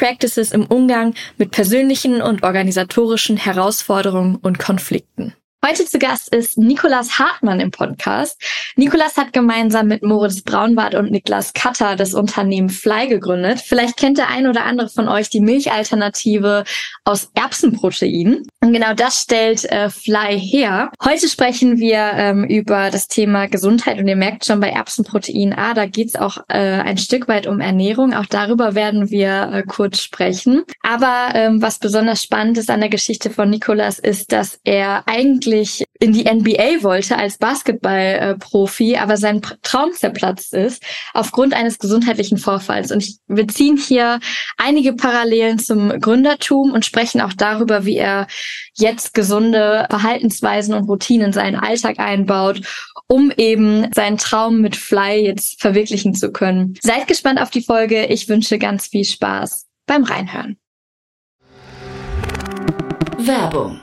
Practices im Umgang mit persönlichen und organisatorischen Herausforderungen und Konflikten. Heute zu Gast ist Nikolas Hartmann im Podcast. Nikolas hat gemeinsam mit Moritz Braunbart und Niklas Katter das Unternehmen Fly gegründet. Vielleicht kennt der ein oder andere von euch die Milchalternative aus Erbsenprotein. Und genau das stellt äh, Fly her. Heute sprechen wir ähm, über das Thema Gesundheit und ihr merkt schon bei Erbsenprotein, ah, da geht's auch äh, ein Stück weit um Ernährung. Auch darüber werden wir äh, kurz sprechen. Aber ähm, was besonders spannend ist an der Geschichte von Nikolas ist, dass er eigentlich eigentlich in die NBA wollte als Basketballprofi, aber sein Traum zerplatzt ist aufgrund eines gesundheitlichen Vorfalls. Und wir ziehen hier einige Parallelen zum Gründertum und sprechen auch darüber, wie er jetzt gesunde Verhaltensweisen und Routinen in seinen Alltag einbaut, um eben seinen Traum mit Fly jetzt verwirklichen zu können. Seid gespannt auf die Folge. Ich wünsche ganz viel Spaß beim Reinhören. Werbung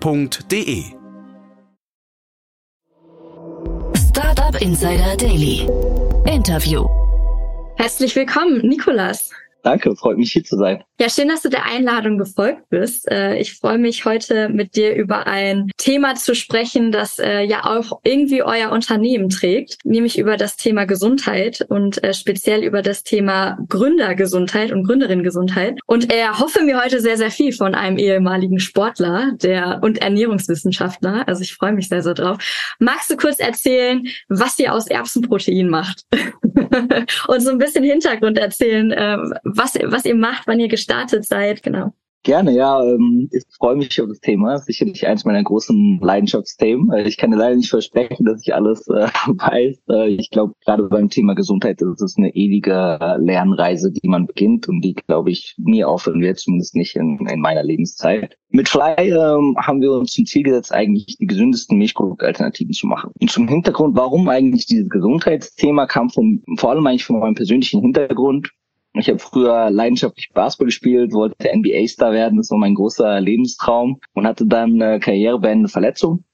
www.startup.de. Startup Insider Daily. Interview. Herzlich willkommen, Nikolas. Danke, freut mich hier zu sein. Ja, schön, dass du der Einladung gefolgt bist. Äh, ich freue mich heute mit dir über ein Thema zu sprechen, das äh, ja auch irgendwie euer Unternehmen trägt, nämlich über das Thema Gesundheit und äh, speziell über das Thema Gründergesundheit und Gründerinnengesundheit. Und er hoffe mir heute sehr, sehr viel von einem ehemaligen Sportler der und Ernährungswissenschaftler. Also ich freue mich sehr, sehr drauf. Magst du kurz erzählen, was ihr aus Erbsenprotein macht? und so ein bisschen Hintergrund erzählen, was, was ihr macht, wann ihr gestartet seid, genau. Gerne, ja. Ähm, ich freue mich auf das Thema. Sicherlich eins meiner großen Leidenschaftsthemen. Ich kann leider nicht versprechen, dass ich alles äh, weiß. Äh, ich glaube, gerade beim Thema Gesundheit ist es eine ewige Lernreise, die man beginnt und die, glaube ich, nie aufhören wird, zumindest nicht in, in meiner Lebenszeit. Mit Fly ähm, haben wir uns zum Ziel gesetzt, eigentlich die gesündesten Milchproduktalternativen zu machen. Und zum Hintergrund, warum eigentlich dieses Gesundheitsthema kam vom, vor allem eigentlich von meinem persönlichen Hintergrund. Ich habe früher leidenschaftlich Basketball gespielt, wollte NBA-Star werden, das war mein großer Lebenstraum und hatte dann eine karrierebeendende Verletzung.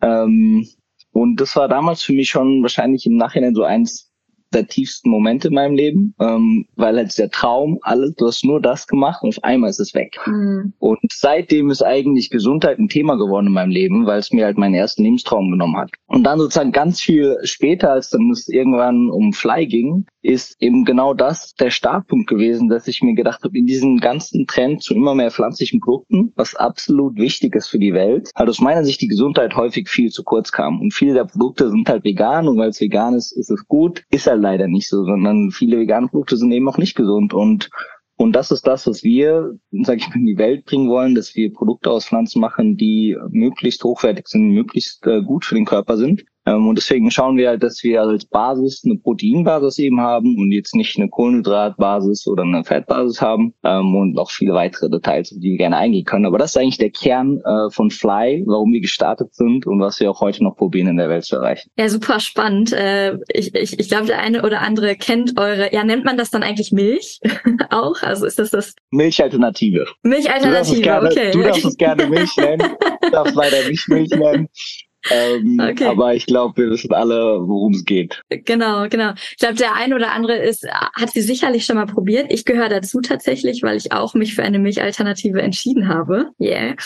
Ähm, und das war damals für mich schon wahrscheinlich im Nachhinein so eins der tiefsten Momente in meinem Leben, ähm, weil halt der Traum, alles, du hast nur das gemacht und auf einmal ist es weg. Mhm. Und seitdem ist eigentlich Gesundheit ein Thema geworden in meinem Leben, weil es mir halt meinen ersten Lebenstraum genommen hat. Und dann sozusagen ganz viel später, als dann es irgendwann um Fly ging, ist eben genau das der Startpunkt gewesen, dass ich mir gedacht habe, in diesem ganzen Trend zu immer mehr pflanzlichen Produkten, was absolut wichtig ist für die Welt, halt aus meiner Sicht die Gesundheit häufig viel zu kurz kam. Und viele der Produkte sind halt vegan und weil es vegan ist, ist es gut, ist halt leider nicht so, sondern viele vegane Produkte sind eben auch nicht gesund. Und und das ist das, was wir, sage ich mal, in die Welt bringen wollen, dass wir Produkte aus Pflanzen machen, die möglichst hochwertig sind, möglichst äh, gut für den Körper sind Ähm, und deswegen schauen wir halt, dass wir als Basis eine Proteinbasis eben haben und jetzt nicht eine Kohlenhydratbasis oder eine Fettbasis haben ähm, und noch viele weitere Details, die wir gerne eingehen können. Aber das ist eigentlich der Kern äh, von Fly, warum wir gestartet sind und was wir auch heute noch probieren in der Welt zu erreichen. Ja, super spannend. Äh, ich ich, ich glaube, der eine oder andere kennt eure, ja, nennt man das dann eigentlich Milch auch? Also ist das das? Milchalternative. Milchalternative, gerne, okay. Du darfst es gerne Milch nennen, du darfst leider nicht Milch nennen. Ähm, okay. Aber ich glaube, wir wissen alle, worum es geht. Genau, genau. Ich glaube, der ein oder andere ist, hat sie sicherlich schon mal probiert. Ich gehöre dazu tatsächlich, weil ich auch mich für eine Milchalternative entschieden habe. Yeah.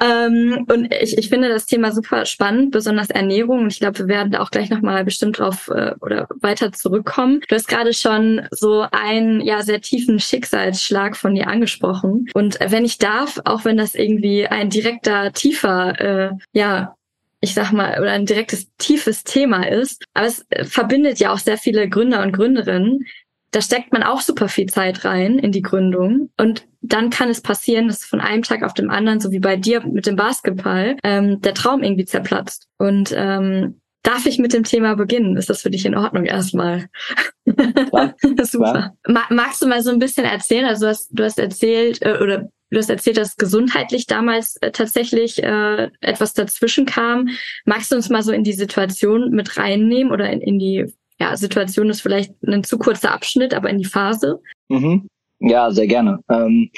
Ähm, und ich, ich finde das Thema super spannend, besonders Ernährung. Und ich glaube, wir werden da auch gleich nochmal bestimmt drauf äh, oder weiter zurückkommen. Du hast gerade schon so einen ja sehr tiefen Schicksalsschlag von dir angesprochen. Und wenn ich darf, auch wenn das irgendwie ein direkter, tiefer äh, ja ich sag mal, oder ein direktes, tiefes Thema ist. Aber es äh, verbindet ja auch sehr viele Gründer und Gründerinnen. Da steckt man auch super viel Zeit rein in die Gründung. Und dann kann es passieren, dass von einem Tag auf dem anderen, so wie bei dir mit dem Basketball, ähm, der Traum irgendwie zerplatzt. Und ähm, Darf ich mit dem Thema beginnen? Ist das für dich in Ordnung erstmal? Ja, Super. Magst du mal so ein bisschen erzählen? Also du hast, du hast erzählt, äh, oder Du hast erzählt, dass gesundheitlich damals äh, tatsächlich äh, etwas dazwischen kam. Magst du uns mal so in die Situation mit reinnehmen oder in, in die ja, Situation ist vielleicht ein zu kurzer Abschnitt, aber in die Phase? Mhm. Ja, sehr gerne. Ähm,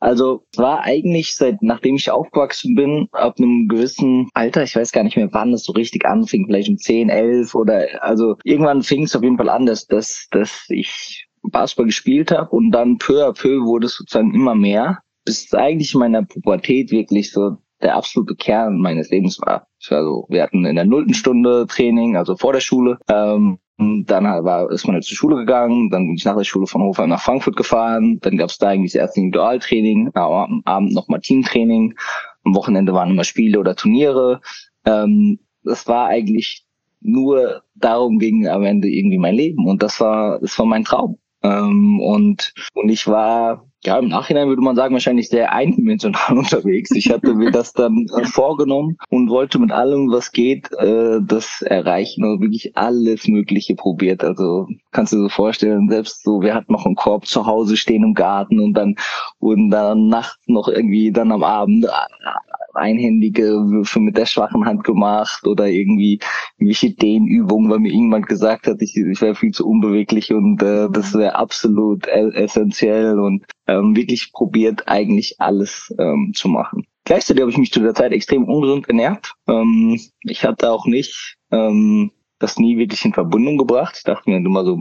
also war eigentlich seit nachdem ich aufgewachsen bin, ab einem gewissen Alter, ich weiß gar nicht mehr, wann es so richtig anfing, vielleicht um 10, 11 oder also irgendwann fing es auf jeden Fall an, dass, dass, dass ich Basketball gespielt habe und dann peu à peu wurde es sozusagen immer mehr bis eigentlich in meiner Pubertät wirklich so der absolute Kern meines Lebens war. Also wir hatten in der nullten Stunde Training, also vor der Schule. Ähm, dann war, ist man halt zur Schule gegangen, dann bin ich nach der Schule von Hofheim nach Frankfurt gefahren, dann gab es da eigentlich das erste Individualtraining, am Abend nochmal Teamtraining, am Wochenende waren immer Spiele oder Turniere. Ähm, das war eigentlich nur darum ging am Ende irgendwie mein Leben und das war, das war mein Traum. Ähm, und, und ich war ja, im Nachhinein würde man sagen, wahrscheinlich sehr eindimensional unterwegs. Ich hatte mir das dann äh, vorgenommen und wollte mit allem, was geht, äh, das erreichen und wirklich alles Mögliche probiert. Also kannst du dir so vorstellen, selbst so, wir hatten noch einen Korb zu Hause stehen im Garten und dann wurden dann nachts noch irgendwie dann am Abend einhändige Würfe mit der schwachen Hand gemacht oder irgendwie irgendwelche Dehnübungen, weil mir irgendjemand gesagt hat, ich, ich wäre viel zu unbeweglich und äh, das wäre absolut essentiell und ähm, wirklich probiert eigentlich alles ähm, zu machen. Gleichzeitig habe ich mich zu der Zeit extrem ungesund ernährt. Ähm, ich hatte auch nicht ähm, das nie wirklich in Verbindung gebracht. Ich dachte mir immer so,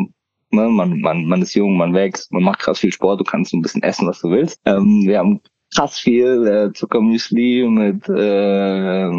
ne, man, man, man ist jung, man wächst, man macht krass viel Sport, du kannst ein bisschen essen, was du willst. Ähm, wir haben krass viel äh, Zuckermüsli mit äh,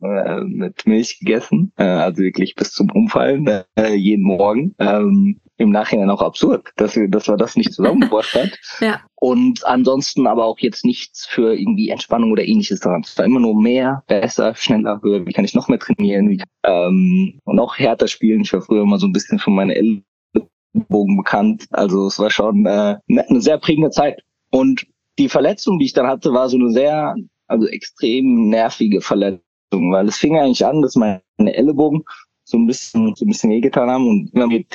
äh, mit Milch gegessen, äh, also wirklich bis zum Umfallen äh, jeden Morgen. Ähm, Im Nachhinein auch absurd, dass wir, dass wir das nicht zusammengebracht hat. ja. Und ansonsten aber auch jetzt nichts für irgendwie Entspannung oder ähnliches dran. Es war immer nur mehr, besser, schneller, höher. Wie kann ich noch mehr trainieren? Wie, ähm, und auch härter spielen. Ich war früher immer so ein bisschen für meine Ellbogen bekannt. Also es war schon äh, eine sehr prägende Zeit. Und die Verletzung, die ich dann hatte, war so eine sehr, also extrem nervige Verletzung, weil es fing eigentlich an, dass meine Ellenbogen so ein bisschen, so ein bisschen wehgetan haben und immer mit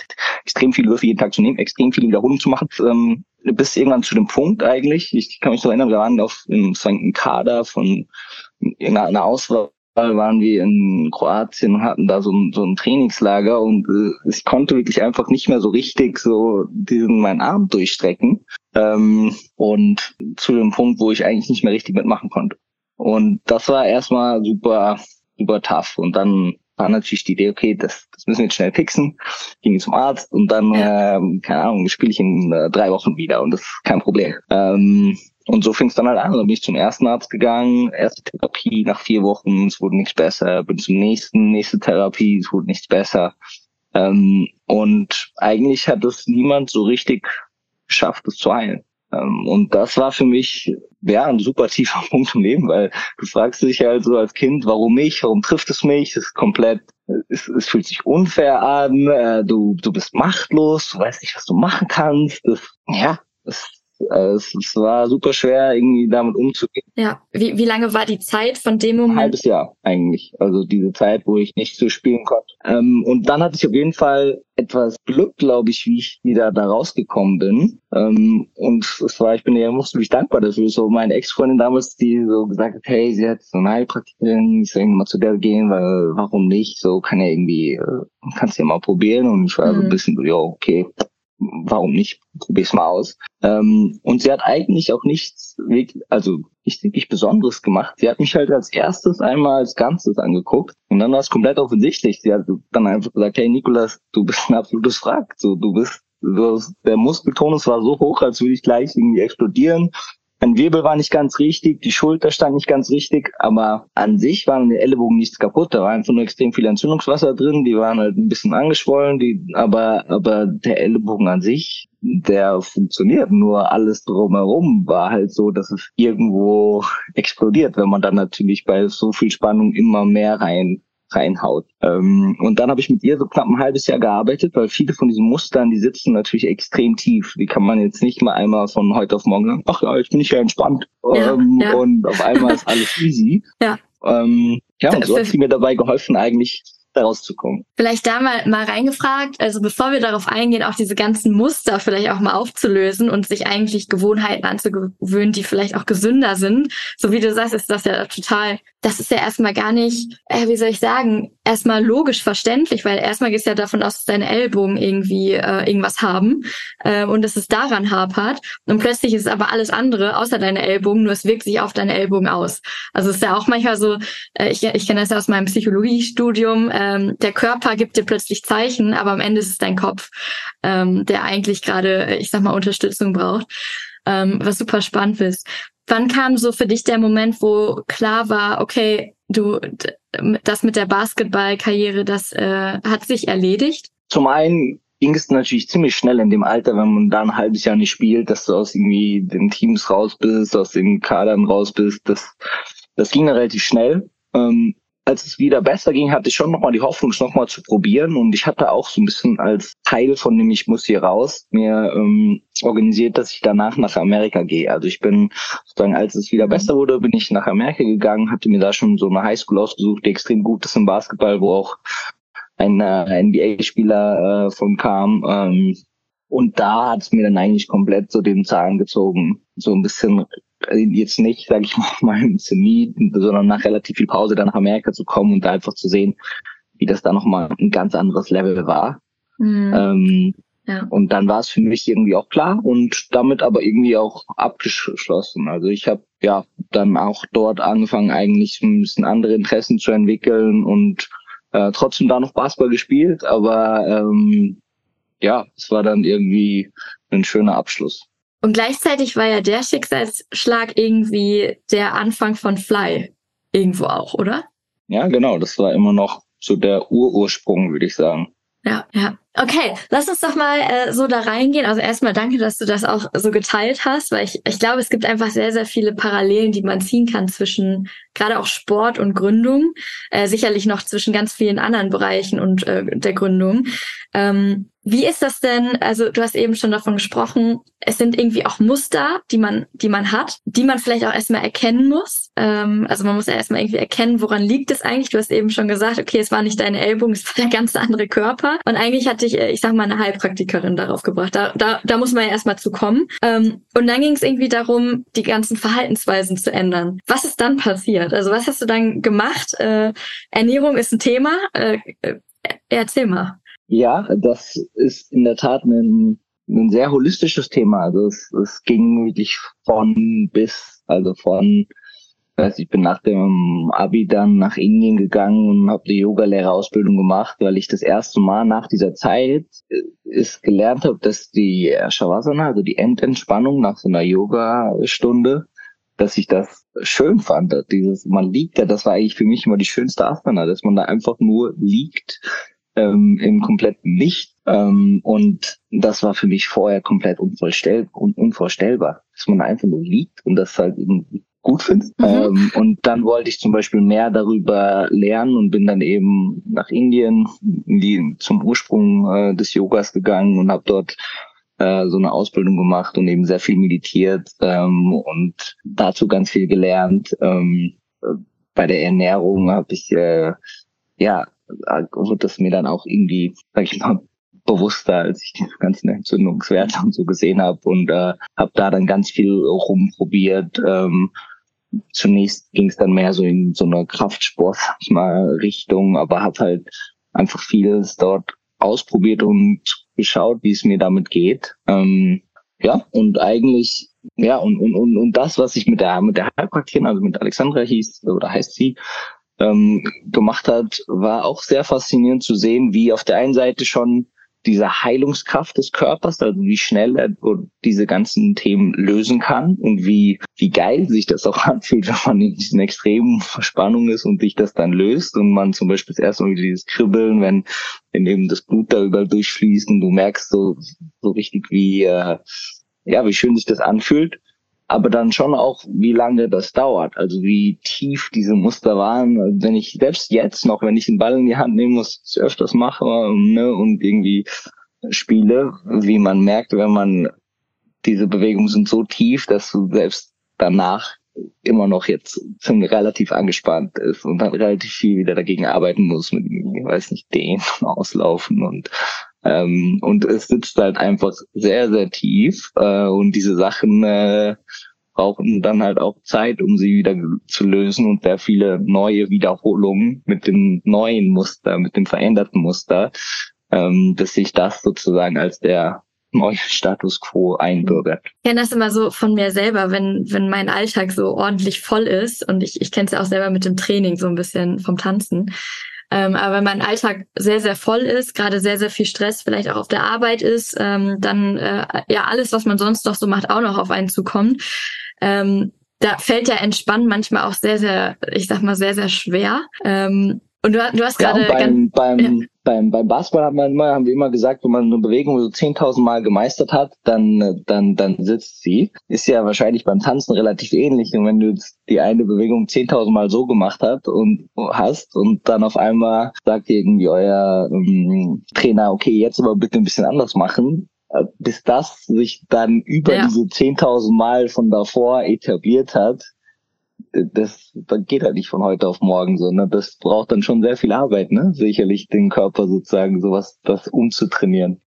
extrem viele Würfe jeden Tag zu nehmen, extrem viele Wiederholungen zu machen, ähm, bis irgendwann zu dem Punkt eigentlich, ich kann mich so erinnern, wir waren auf einem, einem Kader von irgendeiner Auswahl waren wir in Kroatien und hatten da so ein, so ein Trainingslager und äh, ich konnte wirklich einfach nicht mehr so richtig so diesen meinen Arm durchstrecken ähm, und zu dem Punkt, wo ich eigentlich nicht mehr richtig mitmachen konnte. Und das war erstmal super, super tough. Und dann war natürlich die Idee, okay, das, das müssen wir jetzt schnell fixen. Ging zum Arzt und dann, ja. ähm, keine Ahnung, spiele ich in äh, drei Wochen wieder und das ist kein Problem. Ähm, und so fing es dann halt an. Dann bin ich zum ersten Arzt gegangen, erste Therapie nach vier Wochen, es wurde nichts besser. Bin zum nächsten, nächste Therapie, es wurde nichts besser. Ähm, und eigentlich hat es niemand so richtig geschafft, es zu heilen. Ähm, und das war für mich ja ein super tiefer Punkt im Leben, weil du fragst dich halt so als Kind, warum mich, warum trifft es mich? Es ist komplett, es, es fühlt sich unfair an, äh, du, du bist machtlos, du weißt nicht, was du machen kannst. Das, ja, das es, es war super schwer, irgendwie damit umzugehen. Ja, wie, wie lange war die Zeit von dem Moment? Ein halbes Jahr eigentlich. Also diese Zeit, wo ich nicht so spielen konnte. Ähm, und dann hatte ich auf jeden Fall etwas Glück, glaube ich, wie ich wieder da rausgekommen bin. Ähm, und es war, ich bin ja mich dankbar dafür. So meine Ex-Freundin damals, die so gesagt hat, hey, sie hat so eine Heilpraktikerin, ich soll mal zu der gehen, weil warum nicht? So kann ja irgendwie, äh, kannst ja mal probieren. Und ich war mhm. so ein bisschen so, ja, okay, warum nicht? Probier's mal aus. Ähm, und sie hat eigentlich auch nichts, also nicht wirklich Besonderes gemacht. Sie hat mich halt als erstes einmal als Ganzes angeguckt und dann war es komplett offensichtlich. Sie hat dann einfach gesagt, hey Nikolas, du bist ein absolutes Wrack. So, du bist, du, der Muskeltonus war so hoch, als würde ich gleich irgendwie explodieren. Mein Wirbel war nicht ganz richtig, die Schulter stand nicht ganz richtig, aber an sich waren die Ellenbogen nichts kaputt. Da war einfach nur extrem viel Entzündungswasser drin, die waren halt ein bisschen angeschwollen, die, aber, aber der Ellenbogen an sich, der funktioniert. Nur alles drumherum war halt so, dass es irgendwo explodiert, wenn man dann natürlich bei so viel Spannung immer mehr rein reinhaut. Ähm, und dann habe ich mit ihr so knapp ein halbes Jahr gearbeitet, weil viele von diesen Mustern, die sitzen natürlich extrem tief. Die kann man jetzt nicht mal einmal von heute auf morgen sagen, ach ja, jetzt bin ich ja entspannt. Ja, ähm, ja. Und auf einmal ist alles easy. Ja. Ähm, ja, und so hat sie mir dabei geholfen, eigentlich daraus zu kommen. Vielleicht da mal, mal reingefragt, also bevor wir darauf eingehen, auch diese ganzen Muster vielleicht auch mal aufzulösen und sich eigentlich Gewohnheiten anzugewöhnen, die vielleicht auch gesünder sind. So wie du sagst, ist das ja total, das ist ja erstmal gar nicht, äh, wie soll ich sagen, erstmal logisch verständlich, weil erstmal gehst du ja davon aus, dass deine Ellbogen irgendwie äh, irgendwas haben äh, und dass es daran hapert. Und plötzlich ist aber alles andere außer deine Ellbogen, nur es wirkt sich auf deine Ellbogen aus. Also es ist ja auch manchmal so, äh, ich, ich kenne das ja aus meinem Psychologiestudium, äh, ähm, der Körper gibt dir plötzlich Zeichen, aber am Ende ist es dein Kopf, ähm, der eigentlich gerade, ich sag mal, Unterstützung braucht. Ähm, was super spannend ist. Wann kam so für dich der Moment, wo klar war, okay, du, das mit der Basketballkarriere, das äh, hat sich erledigt? Zum einen ging es natürlich ziemlich schnell in dem Alter, wenn man da ein halbes Jahr nicht spielt, dass du aus irgendwie den Teams raus bist, aus den Kadern raus bist. Das, das ging dann relativ schnell. Ähm, als es wieder besser ging, hatte ich schon nochmal die Hoffnung, es nochmal zu probieren. Und ich hatte auch so ein bisschen als Teil von dem Ich muss hier raus mir ähm, organisiert, dass ich danach nach Amerika gehe. Also ich bin sozusagen, als es wieder besser wurde, bin ich nach Amerika gegangen, hatte mir da schon so eine Highschool ausgesucht, die extrem gut ist im Basketball, wo auch ein äh, NBA-Spieler äh, von kam. Ähm, und da hat es mir dann eigentlich komplett so den Zahn gezogen. So ein bisschen äh, jetzt nicht, sage ich mal, ein bisschen nie, sondern nach relativ viel Pause dann nach Amerika zu kommen und da einfach zu sehen, wie das da nochmal ein ganz anderes Level war. Mhm. Ähm, ja. Und dann war es für mich irgendwie auch klar und damit aber irgendwie auch abgeschlossen. Also ich habe ja dann auch dort angefangen, eigentlich ein bisschen andere Interessen zu entwickeln und äh, trotzdem da noch Basketball gespielt, aber ähm, ja, es war dann irgendwie ein schöner Abschluss. Und gleichzeitig war ja der Schicksalsschlag irgendwie der Anfang von Fly irgendwo auch, oder? Ja, genau. Das war immer noch so der Urursprung, würde ich sagen. Ja, ja. Okay, lass uns doch mal äh, so da reingehen. Also erstmal danke, dass du das auch so geteilt hast, weil ich, ich glaube, es gibt einfach sehr, sehr viele Parallelen, die man ziehen kann zwischen gerade auch Sport und Gründung, äh, sicherlich noch zwischen ganz vielen anderen Bereichen und äh, der Gründung. Ähm, wie ist das denn? Also du hast eben schon davon gesprochen, es sind irgendwie auch Muster, die man, die man hat, die man vielleicht auch erstmal erkennen muss. Ähm, also man muss ja erstmal irgendwie erkennen, woran liegt es eigentlich. Du hast eben schon gesagt, okay, es war nicht deine Ellbogen, es war der ganz andere Körper. Und eigentlich hat dich, äh, ich sag mal, eine Heilpraktikerin darauf gebracht. Da, da, da muss man ja erstmal zu kommen. Ähm, und dann ging es irgendwie darum, die ganzen Verhaltensweisen zu ändern. Was ist dann passiert? Also was hast du dann gemacht? Äh, Ernährung ist ein Thema. Äh, äh, erzähl mal. Ja, das ist in der Tat ein, ein sehr holistisches Thema. Also es, es ging wirklich von bis, also von, weiß ich bin nach dem Abi dann nach Indien gegangen und habe die Yoga-Lehrerausbildung gemacht, weil ich das erste Mal nach dieser Zeit ist äh, gelernt habe, dass die Shavasana, also die Endentspannung nach so einer Yoga-Stunde, dass ich das schön fand. Dieses, man liegt da, das war eigentlich für mich immer die schönste Asana, dass man da einfach nur liegt ähm, im kompletten Licht. Ähm, und das war für mich vorher komplett unvorstell un unvorstellbar, dass man einfach nur liegt und das halt irgendwie gut findet. Mhm. Ähm, und dann wollte ich zum Beispiel mehr darüber lernen und bin dann eben nach Indien in die, zum Ursprung äh, des Yogas gegangen und habe dort äh, so eine Ausbildung gemacht und eben sehr viel meditiert ähm, und dazu ganz viel gelernt. Ähm, bei der Ernährung habe ich äh, ja wird das mir dann auch irgendwie, sag ich mal, bewusster, als ich die ganzen Entzündungswerte und so gesehen habe und äh, habe da dann ganz viel rumprobiert. Ähm, zunächst ging es dann mehr so in so eine Kraftsport mal Richtung, aber habe halt einfach vieles dort ausprobiert und geschaut, wie es mir damit geht. Ähm, ja, und eigentlich, ja, und, und, und, und das, was ich mit der, mit der Heilpraktikerin, also mit Alexandra hieß, oder heißt sie, ähm, gemacht hat, war auch sehr faszinierend zu sehen, wie auf der einen Seite schon diese Heilungskraft des Körpers, also wie schnell er diese ganzen Themen lösen kann und wie, wie geil sich das auch anfühlt, wenn man in diesen extremen Verspannungen ist und sich das dann löst und man zum Beispiel das erste Mal dieses Kribbeln, wenn, wenn eben das Blut da überall durchfließt und du merkst so, so richtig wie, äh, ja, wie schön sich das anfühlt aber dann schon auch, wie lange das dauert, also wie tief diese Muster waren. Also wenn ich selbst jetzt noch, wenn ich den Ball in die Hand nehmen muss, ich öfters mache ne, und irgendwie spiele, wie man merkt, wenn man diese Bewegungen sind so tief, dass du selbst danach immer noch jetzt ziemlich relativ angespannt ist und dann relativ viel wieder dagegen arbeiten muss mit, ich weiß nicht, den auslaufen und ähm, und es sitzt halt einfach sehr, sehr tief äh, und diese Sachen äh, brauchen dann halt auch Zeit, um sie wieder zu lösen und sehr viele neue Wiederholungen mit dem neuen Muster, mit dem veränderten Muster, ähm, dass sich das sozusagen als der neue Status quo einbürgert. Ich kenne das immer so von mir selber, wenn, wenn mein Alltag so ordentlich voll ist und ich, ich kenne es ja auch selber mit dem Training so ein bisschen vom Tanzen, ähm, aber wenn mein Alltag sehr, sehr voll ist, gerade sehr, sehr viel Stress vielleicht auch auf der Arbeit ist, ähm, dann äh, ja alles, was man sonst noch so macht, auch noch auf einen zukommt. Ähm, da fällt ja Entspannen manchmal auch sehr, sehr, ich sag mal, sehr, sehr schwer. Ähm, und du, du hast gerade ja, beim, beim, ja. beim, beim Basketball hat man immer, haben wir immer gesagt, wenn man eine Bewegung so 10.000 Mal gemeistert hat, dann, dann, dann sitzt sie. Ist ja wahrscheinlich beim Tanzen relativ ähnlich. Und wenn du die eine Bewegung 10.000 Mal so gemacht hast und hast und dann auf einmal sagt irgendwie euer ähm, Trainer, okay, jetzt aber bitte ein bisschen anders machen, äh, bis das sich dann über ja. diese 10.000 Mal von davor etabliert hat, das, das geht halt nicht von heute auf morgen, sondern das braucht dann schon sehr viel Arbeit, ne? Sicherlich den Körper sozusagen sowas, das umzutrainieren.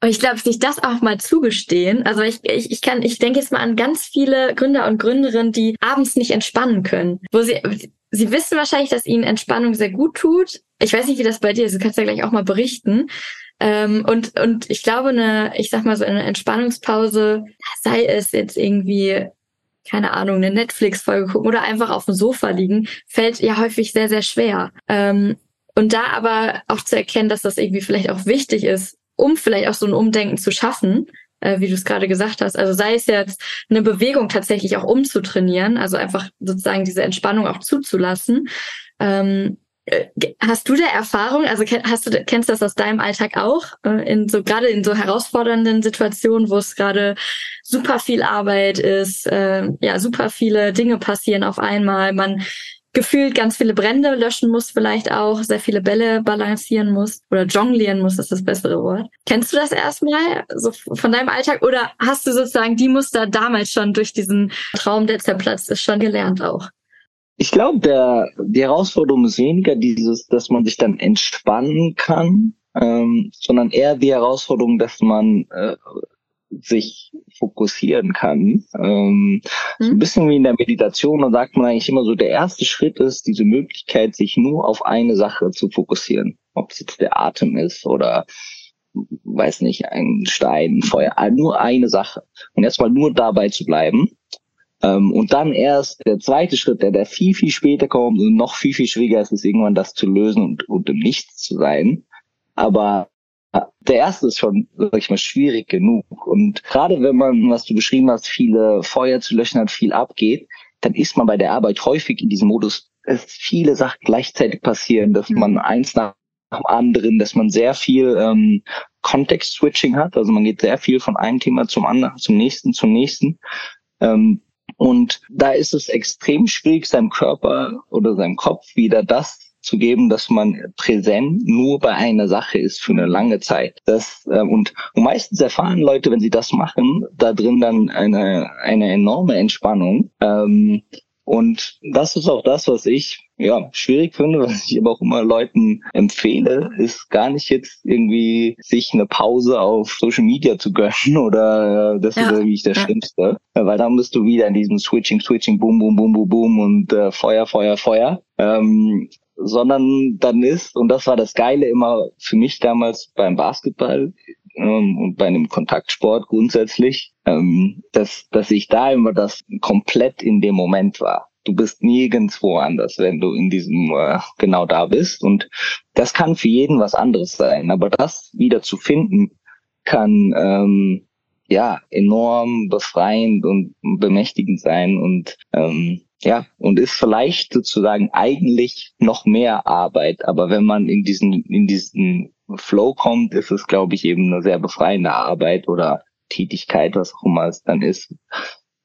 Und ich glaube, sich das auch mal zugestehen. Also ich, ich, ich kann, ich denke jetzt mal an ganz viele Gründer und Gründerinnen, die abends nicht entspannen können. Wo sie, sie wissen wahrscheinlich, dass ihnen Entspannung sehr gut tut. Ich weiß nicht, wie das bei dir ist. Du kannst ja gleich auch mal berichten. Ähm, und, und ich glaube, eine, ich sag mal so eine Entspannungspause, sei es jetzt irgendwie keine Ahnung, eine Netflix-Folge gucken oder einfach auf dem Sofa liegen, fällt ja häufig sehr, sehr schwer. Ähm, und da aber auch zu erkennen, dass das irgendwie vielleicht auch wichtig ist, um vielleicht auch so ein Umdenken zu schaffen, äh, wie du es gerade gesagt hast. Also sei es jetzt eine Bewegung tatsächlich auch umzutrainieren, also einfach sozusagen diese Entspannung auch zuzulassen. Ähm, äh, Hast du da Erfahrung? Also hast du kennst du das aus deinem Alltag auch äh, in so gerade in so herausfordernden Situationen, wo es gerade super viel Arbeit ist, äh, ja super viele Dinge passieren auf einmal, man gefühlt ganz viele Brände löschen muss, vielleicht auch sehr viele Bälle balancieren muss oder jonglieren muss, ist das bessere Wort. Kennst du das erstmal so von deinem Alltag oder hast du sozusagen die Muster damals schon durch diesen Traum, der zerplatzt ist, schon gelernt auch? Ich glaube, der die Herausforderung ist weniger dieses, dass man sich dann entspannen kann, ähm, sondern eher die Herausforderung, dass man äh, sich fokussieren kann. Ähm, mhm. So ein bisschen wie in der Meditation, da sagt man eigentlich immer so, der erste Schritt ist diese Möglichkeit, sich nur auf eine Sache zu fokussieren. Ob es jetzt der Atem ist oder weiß nicht, ein Stein, Feuer, nur eine Sache. Und erstmal nur dabei zu bleiben ähm, und dann erst der zweite Schritt, der, der viel, viel später kommt und noch viel, viel schwieriger ist, ist irgendwann das zu lösen und, und im Nichts zu sein. Aber äh, der erste ist schon, sag ich mal, schwierig genug. Und gerade wenn man, was du beschrieben hast, viele Feuer zu löschen hat, viel abgeht, dann ist man bei der Arbeit häufig in diesem Modus, dass viele Sachen gleichzeitig passieren, dass mhm. man eins nach dem anderen, dass man sehr viel ähm, Context-Switching hat. Also man geht sehr viel von einem Thema zum anderen, zum nächsten, zum nächsten. Ähm, und da ist es extrem schwierig, seinem Körper oder seinem Kopf wieder das zu geben, dass man präsent nur bei einer Sache ist für eine lange Zeit. Das, äh, und, und meistens erfahren Leute, wenn sie das machen, da drin dann eine, eine enorme Entspannung. Ähm, und das ist auch das, was ich ja schwierig finde, was ich aber auch immer Leuten empfehle, ist gar nicht jetzt irgendwie sich eine Pause auf Social Media zu gönnen oder äh, das ja. ist irgendwie der ja. Schlimmste, weil dann bist du wieder in diesem Switching, Switching, Boom, Boom, Boom, Boom, Boom und äh, Feuer, Feuer, Feuer. Ähm, sondern dann ist, und das war das Geile immer für mich damals beim Basketball ähm, und bei einem Kontaktsport grundsätzlich, ähm, dass, dass ich da immer das komplett in dem Moment war. Du bist nirgendwo anders, wenn du in diesem äh, genau da bist. Und das kann für jeden was anderes sein. Aber das wieder zu finden, kann ähm, ja enorm befreiend und bemächtigend sein und ähm, ja, und ist vielleicht sozusagen eigentlich noch mehr Arbeit. Aber wenn man in diesen, in diesen Flow kommt, ist es, glaube ich, eben eine sehr befreiende Arbeit oder Tätigkeit, was auch immer es dann ist.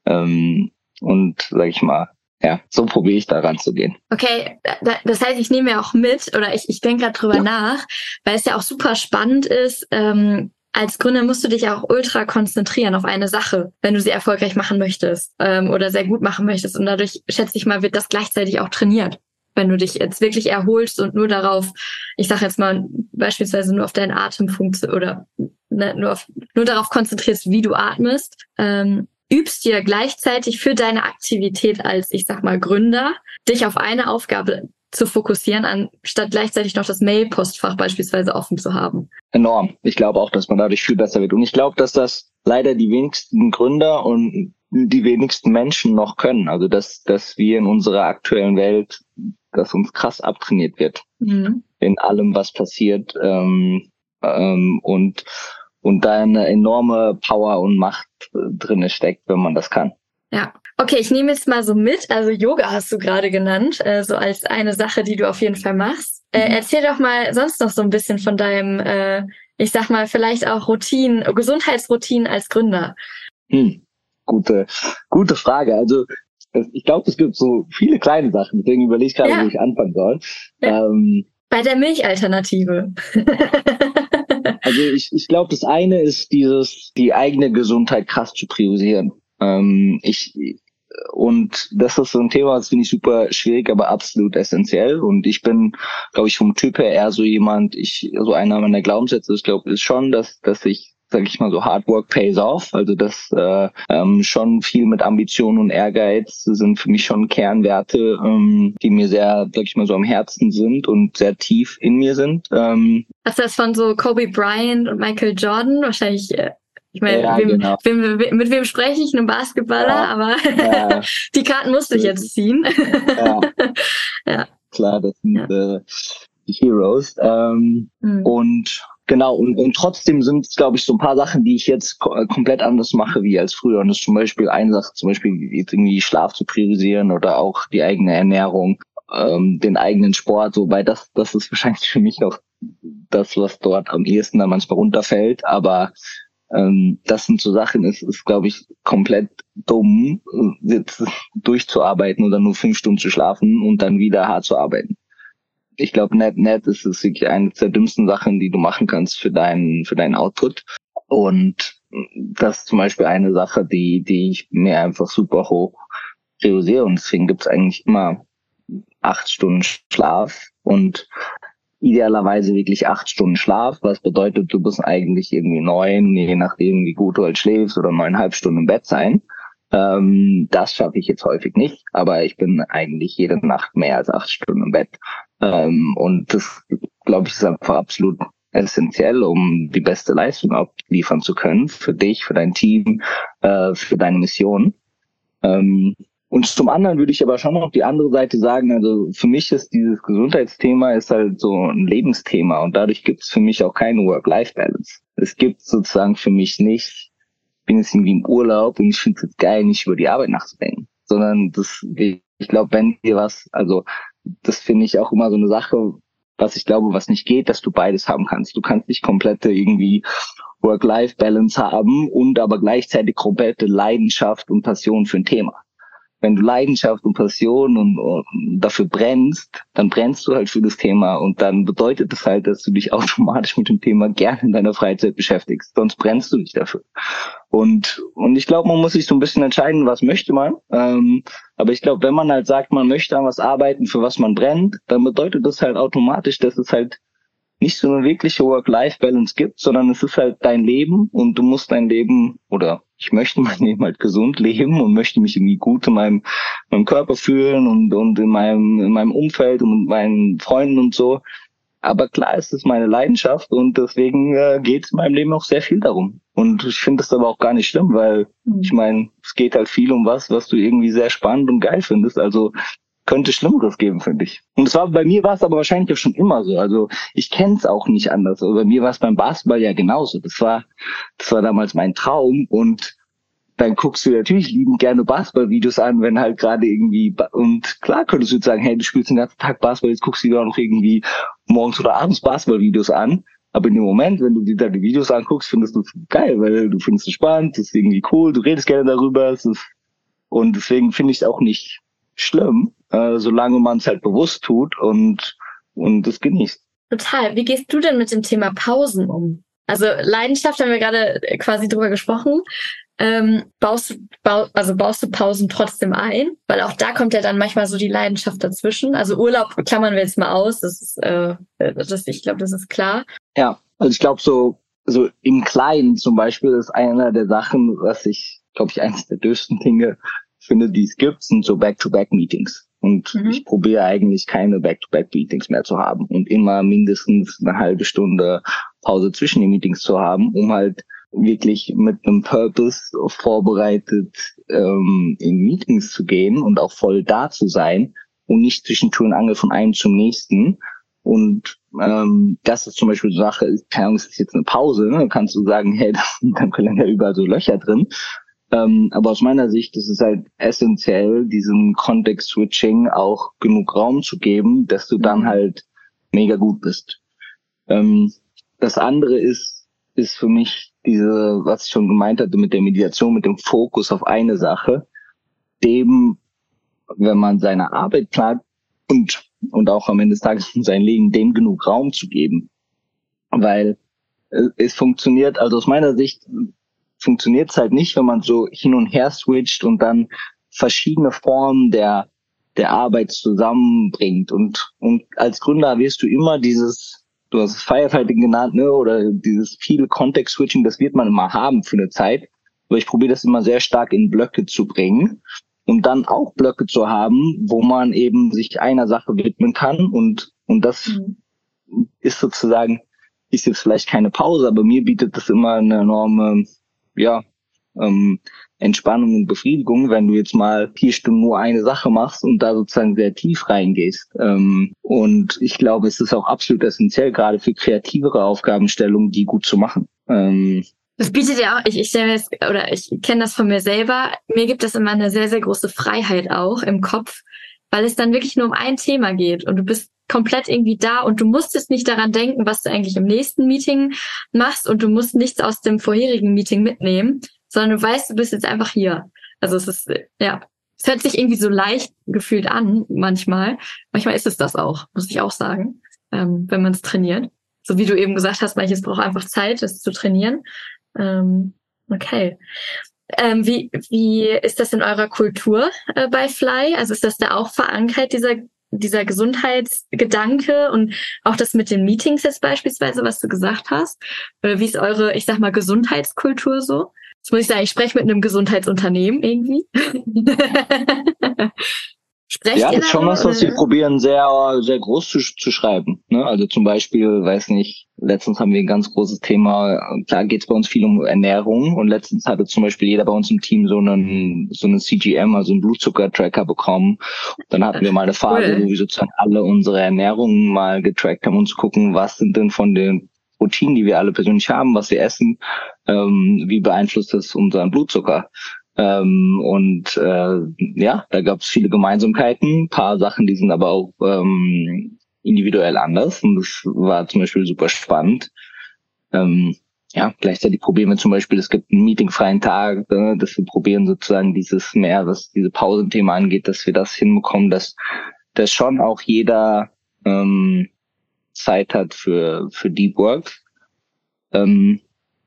Ähm, und sag ich mal, ja, so probiere ich da ranzugehen. Okay, das heißt, ich nehme ja auch mit oder ich, ich denke gerade drüber ja. nach, weil es ja auch super spannend ist, ähm, als Gründer musst du dich auch ultra konzentrieren auf eine Sache, wenn du sie erfolgreich machen möchtest ähm, oder sehr gut machen möchtest. Und dadurch, schätze ich mal, wird das gleichzeitig auch trainiert. Wenn du dich jetzt wirklich erholst und nur darauf, ich sage jetzt mal beispielsweise nur auf deinen Atem oder ne, nur, auf, nur darauf konzentrierst, wie du atmest, ähm, übst dir gleichzeitig für deine Aktivität als, ich sag mal, Gründer, dich auf eine Aufgabe zu fokussieren, anstatt gleichzeitig noch das Mail-Postfach beispielsweise offen zu haben. Enorm. Ich glaube auch, dass man dadurch viel besser wird. Und ich glaube, dass das leider die wenigsten Gründer und die wenigsten Menschen noch können. Also dass, dass wir in unserer aktuellen Welt, dass uns krass abtrainiert wird mhm. in allem, was passiert. Ähm, ähm, und und da eine enorme Power und Macht drinne steckt, wenn man das kann. Ja, Okay, ich nehme jetzt mal so mit. Also Yoga hast du gerade genannt, äh, so als eine Sache, die du auf jeden Fall machst. Äh, mhm. erzähl doch mal sonst noch so ein bisschen von deinem, äh, ich sag mal, vielleicht auch Routinen, Gesundheitsroutinen als Gründer. Hm. Gute, gute Frage. Also ich glaube, es gibt so viele kleine Sachen, deswegen überlege ich gerade, ja. wo ich anfangen soll. Ja. Ähm, Bei der Milchalternative. also ich, ich glaube, das eine ist dieses, die eigene Gesundheit krass zu priorisieren. Ähm, ich, und das ist so ein Thema, das finde ich super schwierig, aber absolut essentiell. Und ich bin, glaube ich, vom Typ her eher so jemand, ich, so einer meiner Glaubenssätze, ich glaube, ist schon, dass, dass ich sage ich mal so, Hard Work pays off. Also das äh, ähm, schon viel mit Ambition und Ehrgeiz sind für mich schon Kernwerte, ähm, die mir sehr, sag ich mal so, am Herzen sind und sehr tief in mir sind. Ähm, Hast du das von so Kobe Bryant und Michael Jordan wahrscheinlich äh, ich meine, ja, wem, genau. wem, wem, mit wem spreche ich? Einem Basketballer, ja, aber ja. die Karten musste ich jetzt ziehen. Ja, klar, das sind äh, die Heroes. Ähm, mhm. Und genau, und, und trotzdem sind es, glaube ich, so ein paar Sachen, die ich jetzt ko komplett anders mache wie als früher. Und das ist zum Beispiel eine Sache, zum Beispiel irgendwie Schlaf zu priorisieren oder auch die eigene Ernährung, ähm, den eigenen Sport, wobei das, das ist wahrscheinlich für mich noch das, was dort am ehesten dann manchmal runterfällt. Aber ähm, das sind so Sachen, es ist, glaube ich, komplett dumm, jetzt durchzuarbeiten oder nur fünf Stunden zu schlafen und dann wieder hart zu arbeiten. Ich glaube, net, net ist es wirklich eine der dümmsten Sachen, die du machen kannst für deinen, für deinen Output. Und das ist zum Beispiel eine Sache, die, die ich mir einfach super hoch priorisiere. Und deswegen gibt es eigentlich immer acht Stunden Schlaf und idealerweise wirklich acht Stunden Schlaf, was bedeutet, du musst eigentlich irgendwie neun, je nachdem wie gut du halt schläfst, oder neuneinhalb Stunden im Bett sein. Ähm, das schaffe ich jetzt häufig nicht, aber ich bin eigentlich jede Nacht mehr als acht Stunden im Bett. Ähm, und das, glaube ich, ist einfach absolut essentiell, um die beste Leistung abliefern zu können für dich, für dein Team, äh, für deine Mission. Ähm, und zum anderen würde ich aber schon noch die andere Seite sagen, also für mich ist dieses Gesundheitsthema ist halt so ein Lebensthema und dadurch gibt es für mich auch keine Work-Life-Balance. Es gibt sozusagen für mich nicht, ich bin jetzt irgendwie im Urlaub und ich finde es geil, nicht über die Arbeit nachzudenken, sondern das, ich glaube, wenn dir was, also das finde ich auch immer so eine Sache, was ich glaube, was nicht geht, dass du beides haben kannst. Du kannst nicht komplette irgendwie Work-Life-Balance haben und aber gleichzeitig komplette Leidenschaft und Passion für ein Thema wenn du Leidenschaft und Passion und, und, dafür brennst, dann brennst du halt für das Thema und dann bedeutet das halt, dass du dich automatisch mit dem Thema gerne in deiner Freizeit beschäftigst. Sonst brennst du nicht dafür. Und und ich glaube, man muss sich so ein bisschen entscheiden, was möchte man. Ähm, aber ich glaube, wenn man halt sagt, man möchte an was arbeiten, für was man brennt, dann bedeutet das halt automatisch, dass es halt nicht so eine wirkliche Work-Life-Balance gibt, sondern es ist halt dein Leben und du musst dein Leben oder ich möchte mein Leben halt gesund leben und möchte mich irgendwie gut in meinem, meinem Körper fühlen und, und in meinem, in meinem Umfeld und meinen Freunden und so. Aber klar, es ist meine Leidenschaft und deswegen äh, geht es in meinem Leben auch sehr viel darum. Und ich finde das aber auch gar nicht schlimm, weil mhm. ich meine, es geht halt viel um was, was du irgendwie sehr spannend und geil findest. Also könnte Schlimmeres geben, finde ich. Und es war bei mir war es aber wahrscheinlich auch schon immer so. Also ich kenne es auch nicht anders. Aber bei mir war es beim Basketball ja genauso. Das war, das war damals mein Traum und dann guckst du natürlich liebend gerne Basketballvideos an, wenn halt gerade irgendwie und klar könntest du jetzt sagen, hey, du spielst den ganzen Tag Basketball, jetzt guckst du dir auch noch irgendwie morgens oder abends Basketballvideos an. Aber in dem Moment, wenn du dir deine Videos anguckst, findest du es geil, weil du findest es spannend, es ist irgendwie cool, du redest gerne darüber, es ist, und deswegen finde ich es auch nicht schlimm, äh, solange man es halt bewusst tut und, und es genießt. Total. Wie gehst du denn mit dem Thema Pausen um? Also Leidenschaft haben wir gerade quasi drüber gesprochen. Ähm, baust du, bau, also baust du Pausen trotzdem ein? Weil auch da kommt ja dann manchmal so die Leidenschaft dazwischen. Also Urlaub klammern wir jetzt mal aus. Das ist, äh, das, ich glaube, das ist klar. Ja, also ich glaube so, so im Kleinen zum Beispiel ist einer der Sachen, was ich, glaube ich, eines der dürfsten Dinge finde, die es gibt, sind so Back-to-Back-Meetings. Und mhm. ich probiere eigentlich keine Back-to-Back-Meetings mehr zu haben und immer mindestens eine halbe Stunde Pause zwischen den Meetings zu haben, um halt wirklich mit einem Purpose vorbereitet ähm, in Meetings zu gehen und auch voll da zu sein und nicht zwischen Tür und Angel von einem zum nächsten. Und ähm, das ist zum Beispiel eine Sache, keine Ahnung, es ist jetzt eine Pause, ne? kannst du sagen, hey, dann können ja überall so Löcher drin. Ähm, aber aus meiner Sicht ist es halt essentiell, diesem Context-Switching auch genug Raum zu geben, dass du dann mhm. halt mega gut bist. Ähm, das andere ist, ist für mich diese, was ich schon gemeint hatte mit der Mediation, mit dem Fokus auf eine Sache, dem, wenn man seine Arbeit plant und, und auch am Ende des Tages sein Leben, dem genug Raum zu geben. Weil es funktioniert, also aus meiner Sicht funktioniert es halt nicht, wenn man so hin und her switcht und dann verschiedene Formen der, der Arbeit zusammenbringt. Und, und als Gründer wirst du immer dieses, du hast es Firefighting genannt, ne, oder dieses viele Context-Switching, das wird man immer haben für eine Zeit. Aber ich probiere das immer sehr stark in Blöcke zu bringen, um dann auch Blöcke zu haben, wo man eben sich einer Sache widmen kann. Und, und das mhm. ist sozusagen, ist jetzt vielleicht keine Pause, aber mir bietet das immer eine enorme ja, ähm, Entspannung und Befriedigung, wenn du jetzt mal vier Stunden nur eine Sache machst und da sozusagen sehr tief reingehst. Ähm, und ich glaube, es ist auch absolut essentiell, gerade für kreativere Aufgabenstellungen, die gut zu machen. Ähm, das bietet ja auch, ich, ich stelle mir das, oder ich kenne das von mir selber, mir gibt das immer eine sehr, sehr große Freiheit auch im Kopf, weil es dann wirklich nur um ein Thema geht und du bist komplett irgendwie da und du musstest nicht daran denken, was du eigentlich im nächsten Meeting machst und du musst nichts aus dem vorherigen Meeting mitnehmen, sondern du weißt, du bist jetzt einfach hier. Also es ist, ja, es hört sich irgendwie so leicht gefühlt an, manchmal. Manchmal ist es das auch, muss ich auch sagen, ähm, wenn man es trainiert. So wie du eben gesagt hast, manches braucht einfach Zeit, das zu trainieren. Ähm, okay. Ähm, wie, wie ist das in eurer Kultur äh, bei Fly? Also ist das da auch verankert, dieser dieser Gesundheitsgedanke und auch das mit den Meetings jetzt beispielsweise, was du gesagt hast? Oder wie ist eure, ich sag mal, Gesundheitskultur so? Jetzt muss ich sagen, ich spreche mit einem Gesundheitsunternehmen irgendwie. Sprecht ja, das ist schon was, was wir probieren, sehr, sehr groß zu, zu schreiben. Ne? Also zum Beispiel, weiß nicht, letztens haben wir ein ganz großes Thema, klar geht es bei uns viel um Ernährung und letztens hatte zum Beispiel jeder bei uns im Team so einen, so einen CGM, also einen Blutzucker-Tracker bekommen. Dann hatten wir mal eine Phase, cool. wo wir sozusagen alle unsere Ernährungen mal getrackt haben, um zu gucken, was sind denn von den Routinen, die wir alle persönlich haben, was wir essen, ähm, wie beeinflusst das unseren Blutzucker? Ähm, und äh, ja, da gab es viele Gemeinsamkeiten, paar Sachen, die sind aber auch ähm, individuell anders. Und das war zum Beispiel super spannend. Ähm, ja, gleichzeitig probieren wir zum Beispiel, es gibt einen meetingfreien Tag, äh, dass wir probieren sozusagen dieses mehr, was diese Pausenthema angeht, dass wir das hinbekommen, dass, dass schon auch jeder ähm, Zeit hat für, für Deep Work. Ähm,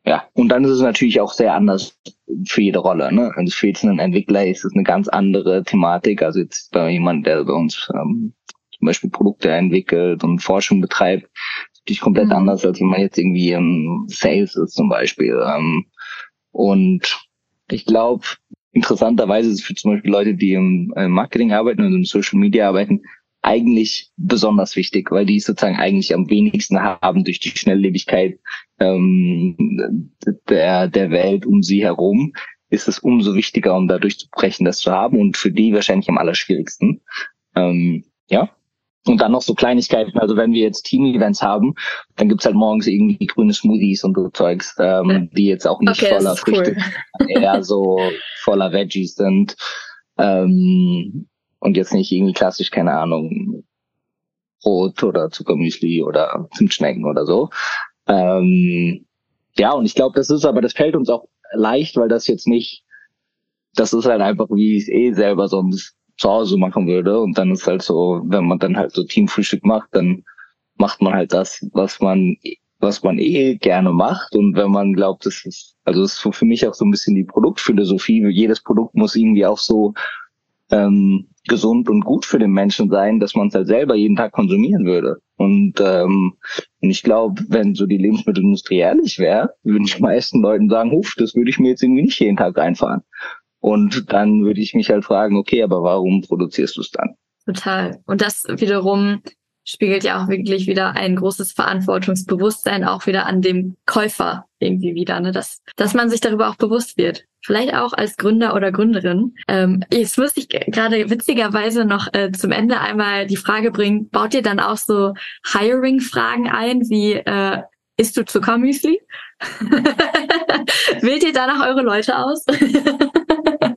ja, und dann ist es natürlich auch sehr anders für jede Rolle. Ne? Also für jetzt einen Entwickler ist es eine ganz andere Thematik. Also jetzt bei jemand, der bei uns ähm, zum Beispiel Produkte entwickelt und Forschung betreibt, ist natürlich komplett mhm. anders, als wenn man jetzt irgendwie im Sales ist zum Beispiel. Ähm, und ich glaube, interessanterweise ist es für zum Beispiel Leute, die im Marketing arbeiten und im Social Media arbeiten, eigentlich besonders wichtig, weil die sozusagen eigentlich am wenigsten haben durch die Schnelllebigkeit ähm, der, der Welt um sie herum, ist es umso wichtiger, um da durchzubrechen, das zu haben und für die wahrscheinlich am allerschwierigsten. Ähm, ja. Und dann noch so Kleinigkeiten, also wenn wir jetzt Team-Events haben, dann gibt's halt morgens irgendwie grüne Smoothies und so Zeugs, ähm, die jetzt auch nicht okay, voller Früchte, cool. eher so voller Veggies sind. Ähm, und jetzt nicht irgendwie klassisch, keine Ahnung, Brot oder Zuckermüsli oder Zimtschnecken oder so. Ähm, ja, und ich glaube, das ist aber, das fällt uns auch leicht, weil das jetzt nicht, das ist halt einfach, wie ich es eh selber sonst zu Hause machen würde. Und dann ist halt so, wenn man dann halt so Teamfrühstück macht, dann macht man halt das, was man, was man eh gerne macht. Und wenn man glaubt, das ist, also das ist für mich auch so ein bisschen die Produktphilosophie. Jedes Produkt muss irgendwie auch so ähm, gesund und gut für den Menschen sein, dass man es halt selber jeden Tag konsumieren würde. Und, ähm, und ich glaube, wenn so die Lebensmittelindustrie ehrlich wäre, würden die meisten Leuten sagen, huf, das würde ich mir jetzt irgendwie nicht jeden Tag reinfahren. Und dann würde ich mich halt fragen, okay, aber warum produzierst du es dann? Total. Und das wiederum spiegelt ja auch wirklich wieder ein großes Verantwortungsbewusstsein auch wieder an dem Käufer irgendwie wieder, ne? dass, dass man sich darüber auch bewusst wird. Vielleicht auch als Gründer oder Gründerin. Ähm, jetzt muss ich gerade witzigerweise noch äh, zum Ende einmal die Frage bringen, baut ihr dann auch so Hiring-Fragen ein, wie äh, isst du Zuckermüsli? Wählt ihr danach eure Leute aus?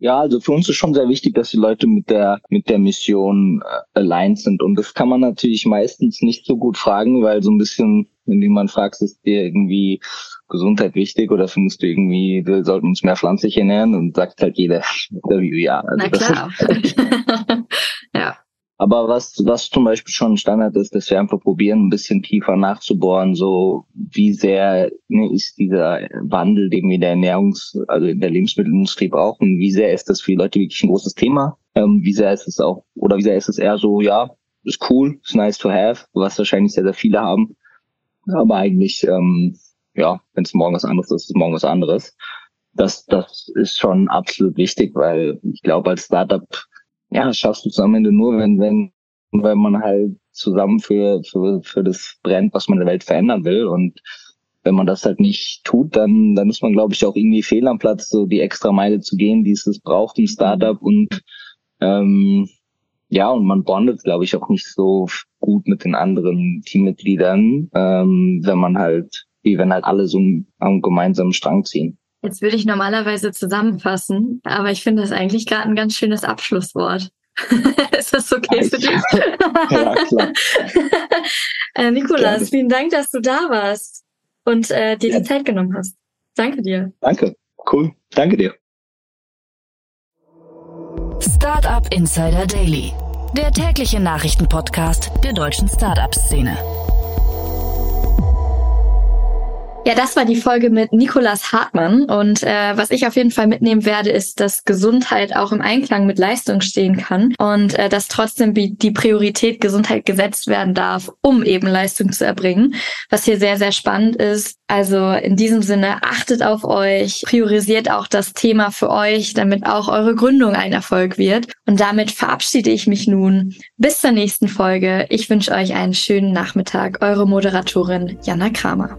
Ja, also für uns ist schon sehr wichtig, dass die Leute mit der mit der Mission äh, aligned sind und das kann man natürlich meistens nicht so gut fragen, weil so ein bisschen, wenn jemand fragt, ist dir irgendwie Gesundheit wichtig oder findest du irgendwie, wir sollten uns mehr pflanzlich ernähren und sagt halt jeder Interview ja. Also Na klar. ja. Aber was, was zum Beispiel schon Standard ist, dass wir einfach probieren, ein bisschen tiefer nachzubohren, so wie sehr ne, ist dieser Wandel, den wir in der Ernährungs-, also in der Lebensmittelindustrie brauchen, wie sehr ist das für die Leute wirklich ein großes Thema? Ähm, wie sehr ist es auch, oder wie sehr ist es eher so, ja, ist cool, ist nice to have, was wahrscheinlich sehr, sehr viele haben. Aber eigentlich, ähm, ja, wenn es morgen was anderes ist, ist morgen was anderes. Das, das ist schon absolut wichtig, weil ich glaube, als Startup ja, das schaffst du es am Ende nur, wenn, wenn, wenn man halt zusammen für, für, für das brennt, was man in der Welt verändern will. Und wenn man das halt nicht tut, dann, dann ist man, glaube ich, auch irgendwie fehl am Platz, so die extra Meile zu gehen, die es braucht im Startup und ähm, ja, und man bondet, glaube ich, auch nicht so gut mit den anderen Teammitgliedern, ähm, wenn man halt, wie wenn halt alle so am gemeinsamen Strang ziehen. Jetzt würde ich normalerweise zusammenfassen, aber ich finde das eigentlich gerade ein ganz schönes Abschlusswort. Ist das okay für dich? ja, klar. äh, Nikolas, Gerne. vielen Dank, dass du da warst und äh, dir ja. die Zeit genommen hast. Danke dir. Danke. Cool. Danke dir. Startup Insider Daily, der tägliche Nachrichtenpodcast der deutschen Startup-Szene. Ja, das war die Folge mit Nikolas Hartmann. Und äh, was ich auf jeden Fall mitnehmen werde, ist, dass Gesundheit auch im Einklang mit Leistung stehen kann und äh, dass trotzdem die Priorität Gesundheit gesetzt werden darf, um eben Leistung zu erbringen. Was hier sehr, sehr spannend ist. Also in diesem Sinne, achtet auf euch, priorisiert auch das Thema für euch, damit auch eure Gründung ein Erfolg wird. Und damit verabschiede ich mich nun. Bis zur nächsten Folge. Ich wünsche euch einen schönen Nachmittag. Eure Moderatorin Jana Kramer.